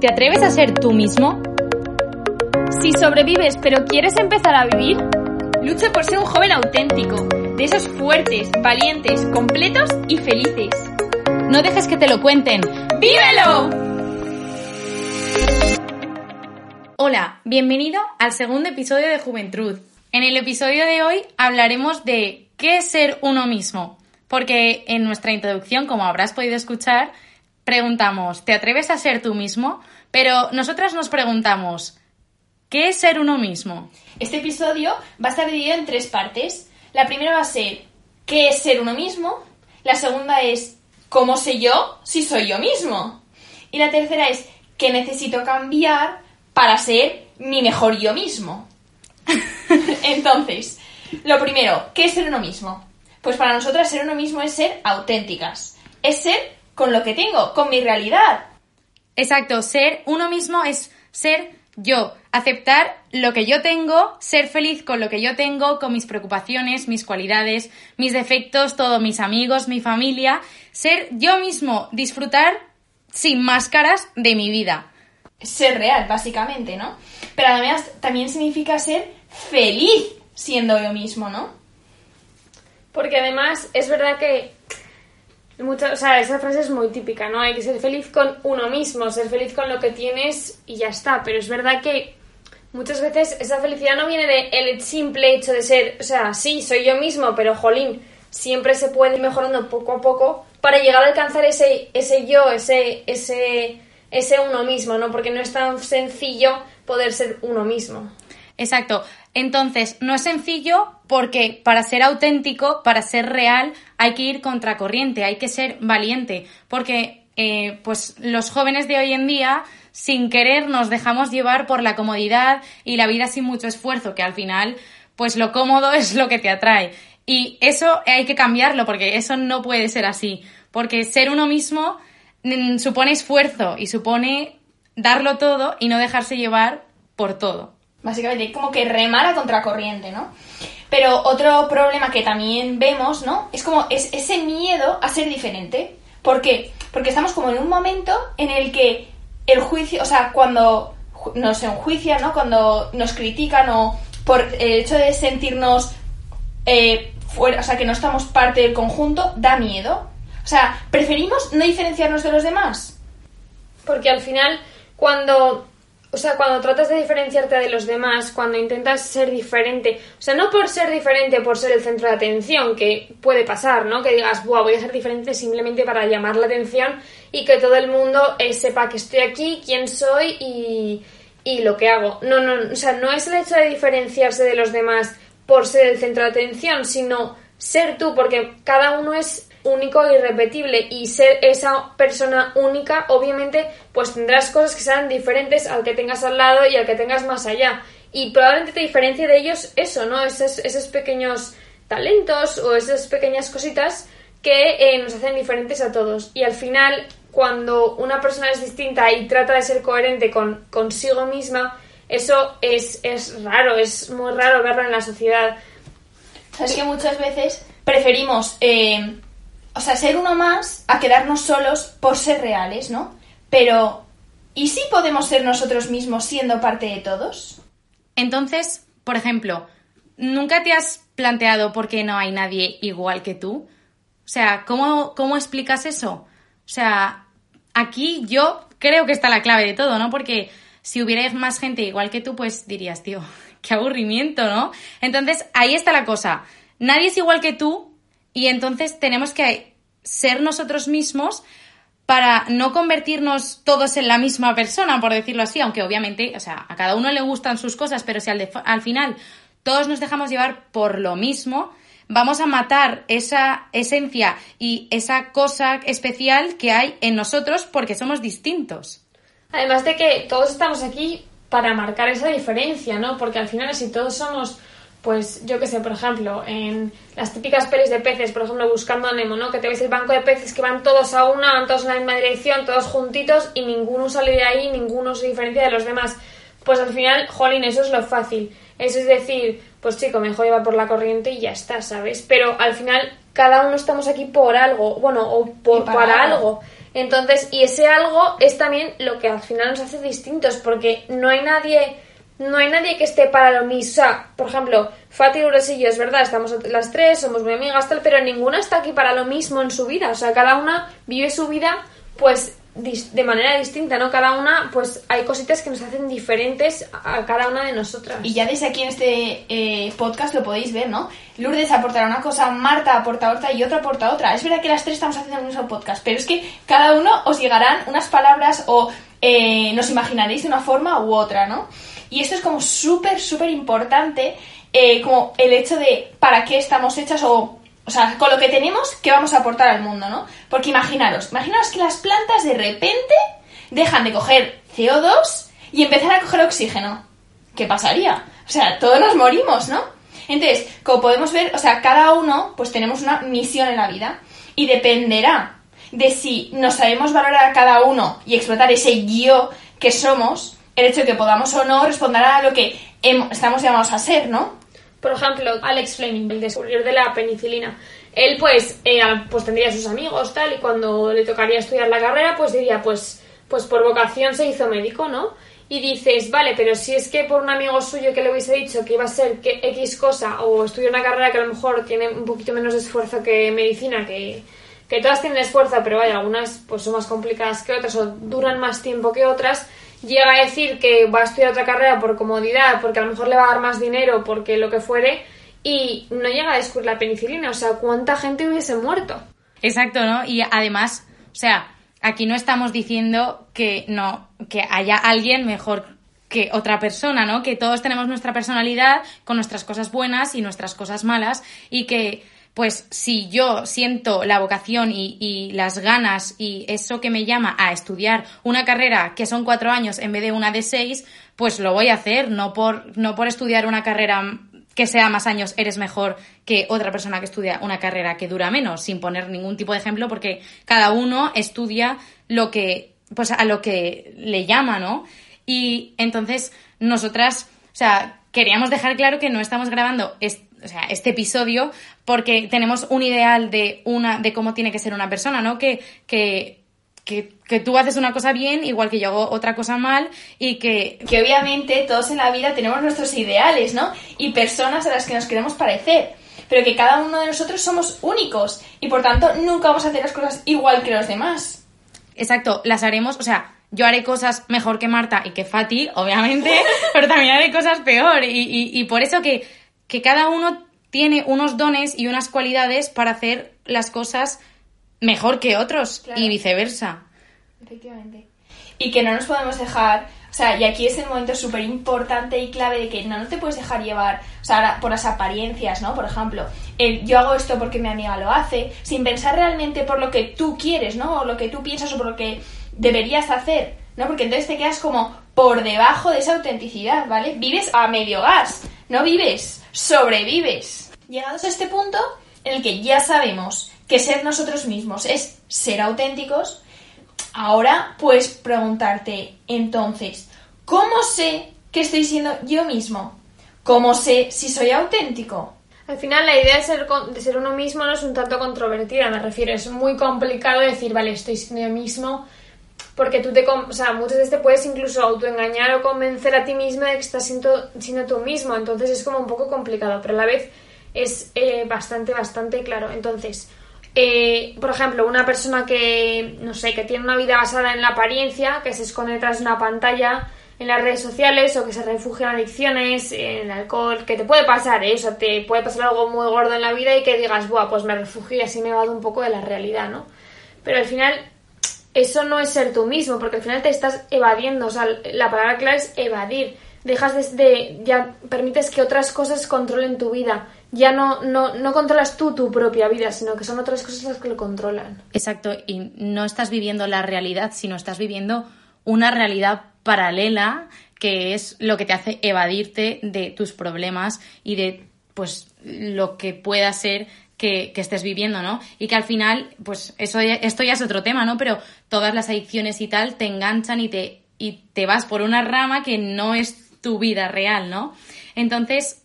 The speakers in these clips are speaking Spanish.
¿Te atreves a ser tú mismo? Si sobrevives pero quieres empezar a vivir, lucha por ser un joven auténtico, de esos fuertes, valientes, completos y felices. No dejes que te lo cuenten. ¡Vívelo! Hola, bienvenido al segundo episodio de Juventud. En el episodio de hoy hablaremos de qué es ser uno mismo, porque en nuestra introducción, como habrás podido escuchar, preguntamos, ¿te atreves a ser tú mismo? Pero nosotras nos preguntamos, ¿qué es ser uno mismo? Este episodio va a estar dividido en tres partes. La primera va a ser ¿qué es ser uno mismo? La segunda es ¿cómo sé yo si soy yo mismo? Y la tercera es ¿qué necesito cambiar para ser mi mejor yo mismo? Entonces, lo primero, ¿qué es ser uno mismo? Pues para nosotras ser uno mismo es ser auténticas, es ser con lo que tengo, con mi realidad. Exacto, ser uno mismo es ser yo, aceptar lo que yo tengo, ser feliz con lo que yo tengo, con mis preocupaciones, mis cualidades, mis defectos, todos mis amigos, mi familia, ser yo mismo, disfrutar sin máscaras de mi vida. Ser real, básicamente, ¿no? Pero además también significa ser feliz siendo yo mismo, ¿no? Porque además es verdad que mucha, o sea, esa frase es muy típica, ¿no? Hay que ser feliz con uno mismo, ser feliz con lo que tienes y ya está. Pero es verdad que muchas veces esa felicidad no viene del simple hecho de ser, o sea, sí, soy yo mismo, pero jolín, siempre se puede ir mejorando poco a poco para llegar a alcanzar ese, ese yo, ese, ese, ese uno mismo, ¿no? Porque no es tan sencillo poder ser uno mismo. Exacto. Entonces, no es sencillo porque para ser auténtico, para ser real, hay que ir contracorriente, hay que ser valiente, porque eh, pues los jóvenes de hoy en día, sin querer, nos dejamos llevar por la comodidad y la vida sin mucho esfuerzo, que al final, pues lo cómodo es lo que te atrae. Y eso hay que cambiarlo, porque eso no puede ser así, porque ser uno mismo mm, supone esfuerzo y supone darlo todo y no dejarse llevar por todo. Básicamente, como que remar a contracorriente, ¿no? Pero otro problema que también vemos, ¿no? Es como es ese miedo a ser diferente. ¿Por qué? Porque estamos como en un momento en el que el juicio, o sea, cuando nos enjuician, ¿no? Cuando nos critican o por el hecho de sentirnos eh, fuera, o sea, que no estamos parte del conjunto, da miedo. O sea, preferimos no diferenciarnos de los demás. Porque al final, cuando o sea, cuando tratas de diferenciarte de los demás, cuando intentas ser diferente, o sea, no por ser diferente, por ser el centro de atención, que puede pasar, ¿no? Que digas, Buah, voy a ser diferente simplemente para llamar la atención y que todo el mundo eh, sepa que estoy aquí, quién soy y, y lo que hago. No, no, o sea, no es el hecho de diferenciarse de los demás por ser el centro de atención, sino ser tú, porque cada uno es único e irrepetible y ser esa persona única, obviamente, pues tendrás cosas que sean diferentes al que tengas al lado y al que tengas más allá. Y probablemente te diferencie de ellos eso, ¿no? Esos, esos pequeños talentos o esas pequeñas cositas que eh, nos hacen diferentes a todos. Y al final, cuando una persona es distinta y trata de ser coherente con consigo misma, eso es, es raro, es muy raro verlo en la sociedad. Sabes que muchas veces preferimos eh, o sea, ser uno más a quedarnos solos por ser reales, ¿no? Pero, ¿y si podemos ser nosotros mismos siendo parte de todos? Entonces, por ejemplo, ¿nunca te has planteado por qué no hay nadie igual que tú? O sea, ¿cómo, cómo explicas eso? O sea, aquí yo creo que está la clave de todo, ¿no? Porque si hubiera más gente igual que tú, pues dirías, tío, qué aburrimiento, ¿no? Entonces, ahí está la cosa. Nadie es igual que tú y entonces tenemos que ser nosotros mismos para no convertirnos todos en la misma persona, por decirlo así, aunque obviamente, o sea, a cada uno le gustan sus cosas, pero si al, al final todos nos dejamos llevar por lo mismo, vamos a matar esa esencia y esa cosa especial que hay en nosotros porque somos distintos. Además de que todos estamos aquí para marcar esa diferencia, ¿no? Porque al final si todos somos pues yo qué sé, por ejemplo, en las típicas pelis de peces, por ejemplo, buscando a Nemo, ¿no? Que te ves el banco de peces que van todos a una, van todos en la misma dirección, todos juntitos y ninguno sale de ahí, ninguno se diferencia de los demás. Pues al final, jolín, eso es lo fácil. Eso es decir, pues chico, mejor lleva por la corriente y ya está, ¿sabes? Pero al final, cada uno estamos aquí por algo, bueno, o por, para algo. Entonces, y ese algo es también lo que al final nos hace distintos, porque no hay nadie, no hay nadie que esté para lo mismo. O sea, por ejemplo, Fati Lourdes y yo, es verdad, estamos las tres, somos muy amigas, tal, pero ninguna está aquí para lo mismo en su vida. O sea, cada una vive su vida, pues de manera distinta, ¿no? Cada una, pues hay cositas que nos hacen diferentes a cada una de nosotras. Y ya desde aquí en este eh, podcast lo podéis ver, ¿no? Lourdes aportará una cosa, Marta aporta otra y otra aporta otra. Es verdad que las tres estamos haciendo el mismo podcast, pero es que cada uno os llegarán unas palabras o eh, nos imaginaréis de una forma u otra, ¿no? Y esto es como súper, súper importante, eh, como el hecho de para qué estamos hechas o o sea, con lo que tenemos, ¿qué vamos a aportar al mundo, no? Porque imaginaros, imaginaros que las plantas de repente dejan de coger CO2 y empezar a coger oxígeno. ¿Qué pasaría? O sea, todos nos morimos, ¿no? Entonces, como podemos ver, o sea, cada uno, pues tenemos una misión en la vida y dependerá de si nos sabemos valorar a cada uno y explotar ese yo que somos, el hecho de que podamos o no responder a lo que estamos llamados a ser, ¿no? Por ejemplo, Alex Fleming, el descubridor de la penicilina. Él, pues, eh, pues tendría sus amigos, tal, y cuando le tocaría estudiar la carrera, pues diría, pues, pues por vocación se hizo médico, ¿no? Y dices, vale, pero si es que por un amigo suyo que le hubiese dicho que iba a ser que X cosa, o estudia una carrera que a lo mejor tiene un poquito menos de esfuerzo que medicina, que, que todas tienen esfuerzo, pero vaya, algunas pues son más complicadas que otras, o duran más tiempo que otras, llega a decir que va a estudiar otra carrera por comodidad, porque a lo mejor le va a dar más dinero, porque lo que fuere, y no llega a descubrir la penicilina. O sea, ¿cuánta gente hubiese muerto? Exacto, ¿no? Y además, o sea, aquí no estamos diciendo que no, que haya alguien mejor que otra persona, ¿no? Que todos tenemos nuestra personalidad con nuestras cosas buenas y nuestras cosas malas y que pues si yo siento la vocación y, las ganas y eso que me llama a estudiar una carrera que son cuatro años en vez de una de seis, pues lo voy a hacer, no por, no por estudiar una carrera que sea más años eres mejor que otra persona que estudia una carrera que dura menos, sin poner ningún tipo de ejemplo, porque cada uno estudia lo que, pues a lo que le llama, ¿no? Y entonces nosotras, o sea, queríamos dejar claro que no estamos grabando o sea, este episodio porque tenemos un ideal de una de cómo tiene que ser una persona, ¿no? Que, que, que, tú haces una cosa bien igual que yo hago otra cosa mal y que... Que obviamente todos en la vida tenemos nuestros ideales, ¿no? Y personas a las que nos queremos parecer. Pero que cada uno de nosotros somos únicos y por tanto nunca vamos a hacer las cosas igual que los demás. Exacto, las haremos, o sea, yo haré cosas mejor que Marta y que Fati, obviamente, pero también haré cosas peor. Y, y por eso que que cada uno tiene unos dones y unas cualidades para hacer las cosas mejor que otros y viceversa. Efectivamente. Y que no nos podemos dejar, o sea, y aquí es el momento súper importante y clave de que no, no te puedes dejar llevar, o sea, por las apariencias, ¿no? Por ejemplo, el, yo hago esto porque mi amiga lo hace, sin pensar realmente por lo que tú quieres, ¿no? O lo que tú piensas o por lo que deberías hacer, ¿no? Porque entonces te quedas como por debajo de esa autenticidad, ¿vale? Vives a medio gas, no vives sobrevives. Llegados a este punto en el que ya sabemos que ser nosotros mismos es ser auténticos, ahora puedes preguntarte entonces, ¿cómo sé que estoy siendo yo mismo? ¿Cómo sé si soy auténtico? Al final la idea de ser, de ser uno mismo no es un tanto controvertida, me refiero, es muy complicado decir, vale, estoy siendo yo mismo, porque tú te, o sea, muchas veces te puedes incluso autoengañar o convencer a ti mismo de que estás siendo, siendo tú mismo, entonces es como un poco complicado, pero a la vez es eh, bastante, bastante claro. Entonces, eh, por ejemplo, una persona que, no sé, que tiene una vida basada en la apariencia, que se esconde detrás de una pantalla en las redes sociales o que se refugia en adicciones, en el alcohol, que te puede pasar, ¿eh? O te puede pasar algo muy gordo en la vida y que digas, buah, pues me refugio y así me va un poco de la realidad, ¿no? Pero al final eso no es ser tú mismo, porque al final te estás evadiendo, o sea, la palabra clave es evadir. Dejas de, ya permites que otras cosas controlen tu vida. Ya no, no, no controlas tú tu propia vida, sino que son otras cosas las que lo controlan. Exacto, y no estás viviendo la realidad, sino estás viviendo una realidad paralela que es lo que te hace evadirte de tus problemas y de pues lo que pueda ser que, estés viviendo, ¿no? Y que al final, pues eso esto ya es otro tema, ¿no? Pero todas las adicciones y tal te enganchan y te, y te vas por una rama que no es tu vida real, ¿no? Entonces,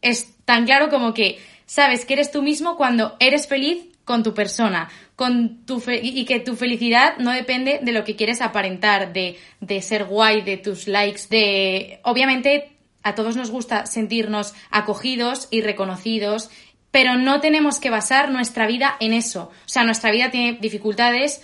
es tan claro como que sabes que eres tú mismo cuando eres feliz con tu persona, con tu fe- y y que tu felicidad no depende de lo que quieres aparentar, de, de ser guay, de tus likes, de... Obviamente a todos nos gusta sentirnos acogidos y reconocidos, pero no tenemos que basar nuestra vida en eso. O sea, nuestra vida tiene dificultades,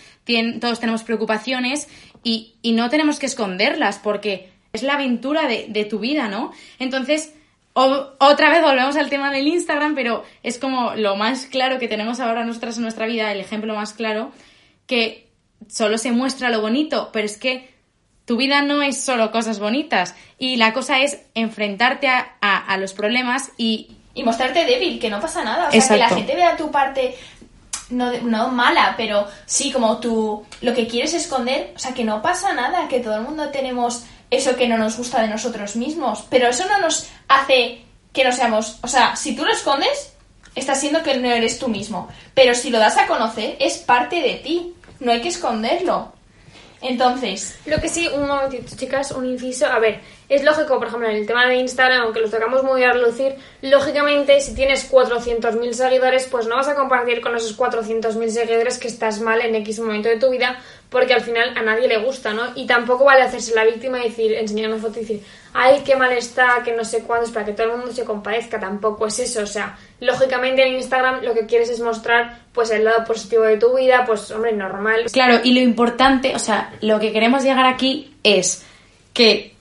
todos tenemos preocupaciones y, y no tenemos que esconderlas porque es la aventura de, de tu vida, ¿no? Entonces, otra vez volvemos al tema del Instagram, pero es como lo más claro que tenemos ahora nosotras en nuestra vida, el ejemplo más claro, que solo se muestra lo bonito, pero es que tu vida no es solo cosas bonitas y la cosa es enfrentarte a- a los problemas y Y mostrarte débil, que no pasa nada. O sea, que la gente vea tu parte no, de- no mala, pero sí, como tú lo que quieres esconder, o sea, que no pasa nada, que todo el mundo tenemos eso que no nos gusta de nosotros mismos, pero eso no nos hace que no seamos, o sea, si tú lo escondes, estás siendo que no eres tú mismo, pero si lo das a conocer, es parte de ti, no hay que esconderlo. Entonces, Lo que sí, un momentito, chicas, un inciso. A ver, es lógico, por ejemplo, en el tema de Instagram, aunque lo sacamos muy a relucir, lógicamente, si tienes 400.000 seguidores, pues no vas a compartir con esos 400.000 seguidores que estás mal en X momento de tu vida, porque al final a nadie le gusta, ¿no? Y tampoco vale hacerse la víctima y decir, enseñar una foto y decir, ay, qué mal está, que no sé cuándo, es para que todo el mundo se compadezca. Tampoco es eso, o sea, lógicamente en Instagram lo que quieres es mostrar, pues, el lado positivo de tu vida, pues, hombre, normal. Claro, y lo importante, o sea, lo que queremos llegar aquí es que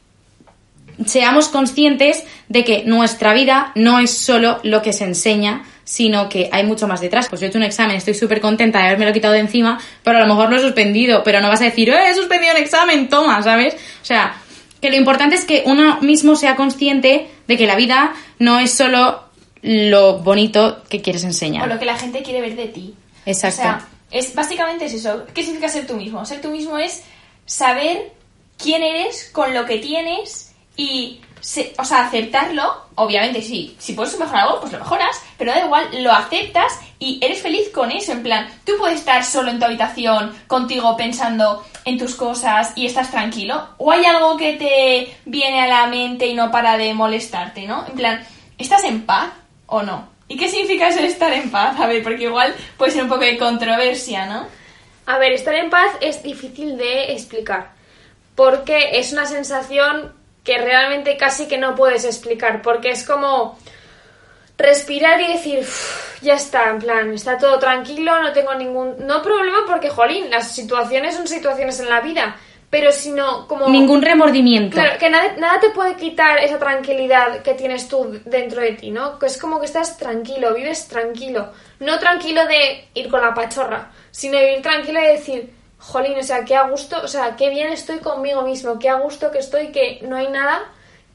seamos conscientes de que nuestra vida no es solo lo que se enseña, sino que hay mucho más detrás. Pues yo he hecho un examen, estoy súper contenta de haberme lo quitado de encima, pero a lo mejor lo he suspendido, pero no vas a decir, ¡eh, he suspendido el examen, toma! ¿Sabes? O sea, que lo importante es que uno mismo sea consciente de que la vida no es solo lo bonito que quieres o enseñar. lo que la gente quiere ver de ti. Exacto. O sea, es, básicamente es eso. ¿Qué significa ser tú mismo? Ser tú mismo es saber quién eres con lo que tienes y, o sea, aceptarlo. Obviamente, sí, si puedes mejorar algo, pues lo mejoras, pero da igual, lo aceptas y eres feliz con eso. En plan, tú puedes estar solo en tu habitación, contigo, pensando en tus cosas y estás tranquilo. O hay algo que te viene a la mente y no para de molestarte, ¿no? En plan, ¿estás en paz o no? ¿Y qué significa eso de estar en paz? A ver, porque igual puede ser un poco de controversia, ¿no? A ver, estar en paz es difícil de explicar, porque es una sensación que realmente casi que no puedes explicar, porque es como respirar y decir, "Uf, ya está, en plan, está todo tranquilo, no tengo ningún no problema porque, jolín, las situaciones son situaciones en la vida, pero sino como Ningún remordimiento. Claro, que nada, nada te puede quitar esa tranquilidad que tienes tú dentro de ti, ¿no? Que es como que estás tranquilo, vives tranquilo. No tranquilo de ir con la pachorra, sino vivir tranquilo y decir, jolín, o sea, qué a gusto, o sea, qué bien estoy conmigo mismo, qué a gusto que estoy, que no hay nada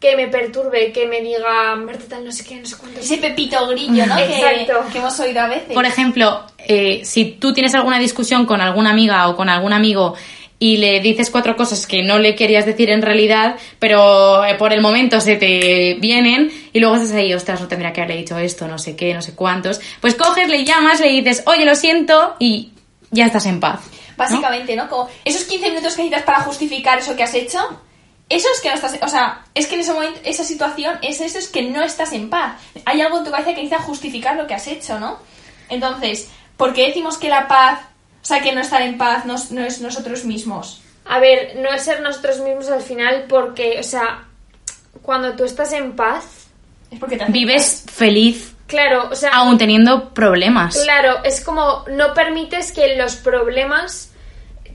que me perturbe, que me diga, Marta tal, no sé qué, no sé cuánto. Ese pepito grillo, ¿no? Que- Exacto. Que, hemos oído a veces. Por ejemplo, eh, si tú tienes alguna discusión con alguna amiga o con algún amigo y le dices cuatro cosas que no le querías decir en realidad, pero eh, por el momento se te vienen y luego estás ahí, ostras, no tendría que haberle dicho esto, no sé qué, no sé cuántos, pues coges, le llamas, le dices, oye, lo siento y ya estás en paz. Básicamente, ¿no? Como esos 15 minutos que necesitas para justificar eso que has hecho, eso es que no estás... O sea, es que en ese momento, esa situación, es eso es que no estás en paz. Hay algo en tu cabeza que necesita justificar lo que has hecho, ¿no? Entonces, ¿por qué decimos que la paz, o sea, que no estar en paz no, es- no es nosotros mismos? A ver, no es ser nosotros mismos al final porque, o sea, cuando tú estás en paz, Es porque te Vives feliz claro, o sea... aún teniendo problemas. Claro, es como no permites que los problemas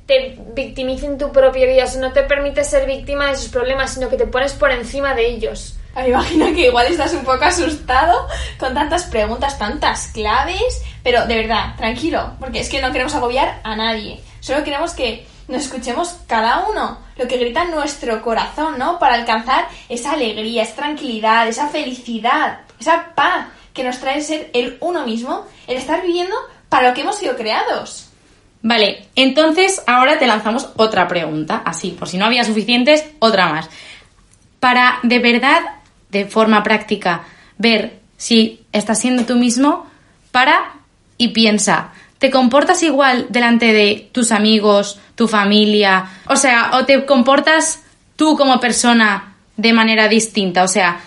te victimicen tu propia vida, o sea, no te permites ser víctima de esos problemas, sino que te pones por encima de ellos. Me imagino que igual estás un poco asustado con tantas preguntas, tantas claves, pero de verdad, tranquilo, porque es que no queremos agobiar a nadie. Solo queremos que nos escuchemos cada uno, lo que grita nuestro corazón, ¿no? Para alcanzar esa alegría, esa tranquilidad, esa felicidad, esa paz que nos trae ser el uno mismo, el estar viviendo para lo que hemos sido creados. Vale, entonces ahora te lanzamos otra pregunta, así, por si no había suficientes, otra más. Para de verdad, de forma práctica, ver si estás siendo tú mismo, para y piensa, ¿te comportas igual delante de tus amigos, tu familia? O sea, ¿o te comportas tú como persona de manera distinta? O sea,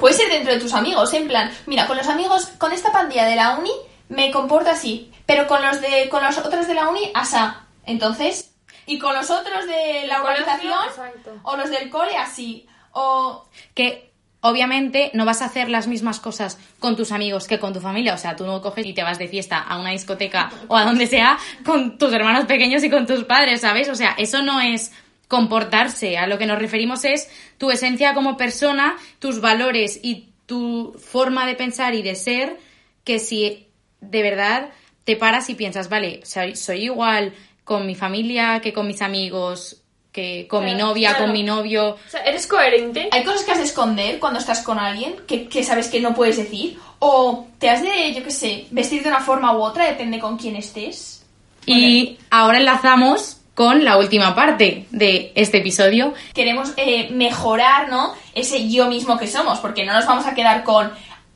Puede ser dentro de tus amigos, en plan, mira, con los amigos, con esta pandilla de la uni, me comporto así, pero con los de con los otros de la uni, asa. Entonces, y con los otros de la organización exacto. o los del cole así. O que obviamente no vas a hacer las mismas cosas con tus amigos que con tu familia. O sea, tú no coges y te vas de fiesta a una discoteca o a donde sea con tus hermanos pequeños y con tus padres, ¿sabes? O sea, eso no es comportarse. A lo que nos referimos es tu esencia como persona, tus valores y tu forma de pensar y de ser, que si de verdad te paras y piensas, vale, soy, soy igual con mi familia que con mis amigos, que con mi novia, claro. con mi novio. O sea, eres coherente. hay cosas que has de esconder cuando estás con alguien que, que sabes que no puedes decir. O te has de, yo qué sé, vestir de una forma u otra, depende con quién estés. Y ahora enlazamos con la última parte de este episodio. queremos eh, mejorar, ¿no? Ese yo mismo que somos, porque no nos vamos a quedar con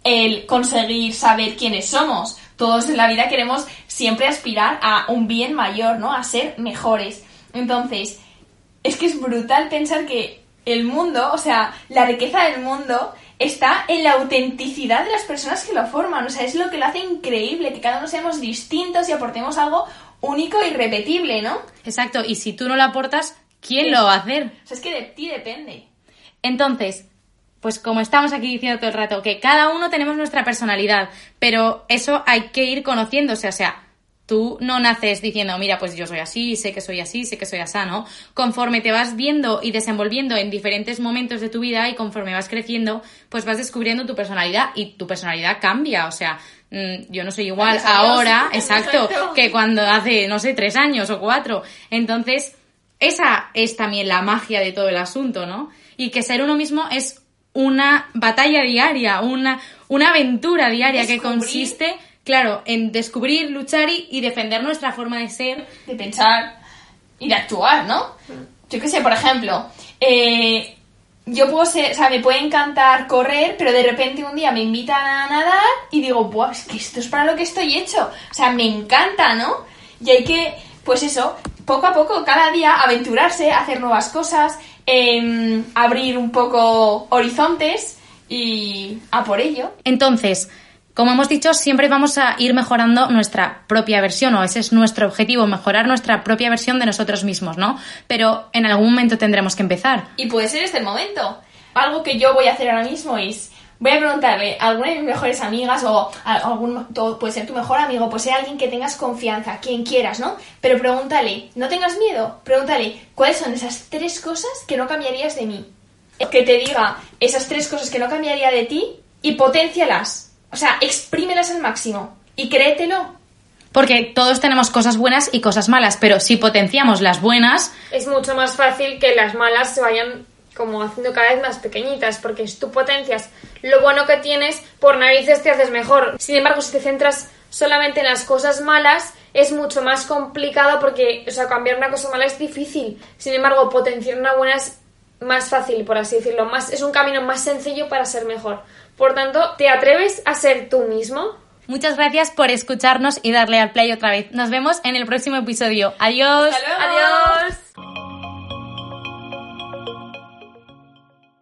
el conseguir saber quiénes somos. Todos en la vida queremos siempre aspirar a un bien mayor, ¿no? A ser mejores. Entonces, es que es brutal pensar que el mundo, o sea, la riqueza del mundo está en la autenticidad de las personas que lo forman. O sea, es lo que lo hace increíble, que cada uno seamos distintos y aportemos algo único y repetible, ¿no? Exacto, y si tú no lo aportas, ¿quién lo va a hacer? O sea, es que de ti depende. Entonces, pues como estamos aquí diciendo todo el rato, que cada uno tenemos nuestra personalidad, pero eso hay que ir conociéndose, o sea, tú no naces diciendo, mira, pues yo soy así, sé que soy así, sé que soy así, ¿no? Conforme te vas viendo y desenvolviendo en diferentes momentos de tu vida y conforme vas creciendo, pues vas descubriendo tu personalidad y tu personalidad cambia, o sea, mm, yo no soy igual ahora, exacto, que cuando hace, no sé, tres años o cuatro. Entonces, esa es también la magia de todo el asunto, ¿no? Y que ser uno mismo es una batalla diaria, una, una aventura diaria que consiste, claro, en descubrir, luchar y, y defender nuestra forma de ser. de pensar y de actuar, ¿no? Yo qué sé, por ejemplo, eh, yo puedo ser, o sea, me puede encantar correr, pero de repente un día me invitan a nadar y digo, Buah, es que esto es para lo que estoy hecho. O sea, me encanta, ¿no? Y hay que, pues eso, poco a poco, cada día aventurarse, hacer nuevas cosas, em, abrir un poco horizontes y a por ello. Entonces, como hemos dicho, siempre vamos a ir mejorando nuestra propia versión, o ese es nuestro objetivo, mejorar nuestra propia versión de nosotros mismos, ¿no? Pero en algún momento tendremos que empezar. Y puede ser este el momento. Algo que yo voy a hacer ahora mismo es, voy a preguntarle a alguna de mis mejores amigas o a algún, puede ser tu mejor amigo, puede ser alguien que tengas confianza, quien quieras, ¿no? Pero pregúntale, no tengas miedo, pregúntale, ¿cuáles son esas tres cosas que no cambiarías de mí? Que te diga esas tres cosas que no cambiaría de ti y potencialas. O sea, exprímelas al máximo y créetelo. Porque todos tenemos cosas buenas y cosas malas, pero si potenciamos las buenas, es mucho más fácil que las malas se vayan como haciendo cada vez más pequeñitas, porque si tú potencias lo bueno que tienes, por narices te haces mejor. Sin embargo, si te centras solamente en las cosas malas, es mucho más complicado porque, o sea, cambiar una cosa mala es difícil. Sin embargo, potenciar una buena es más fácil, por así decirlo. Más, es un camino más sencillo para ser mejor. Por tanto, ¿te atreves a ser tú mismo? muchas gracias por escucharnos y darle al play otra vez. Nos vemos en el próximo episodio. Adiós. Adiós.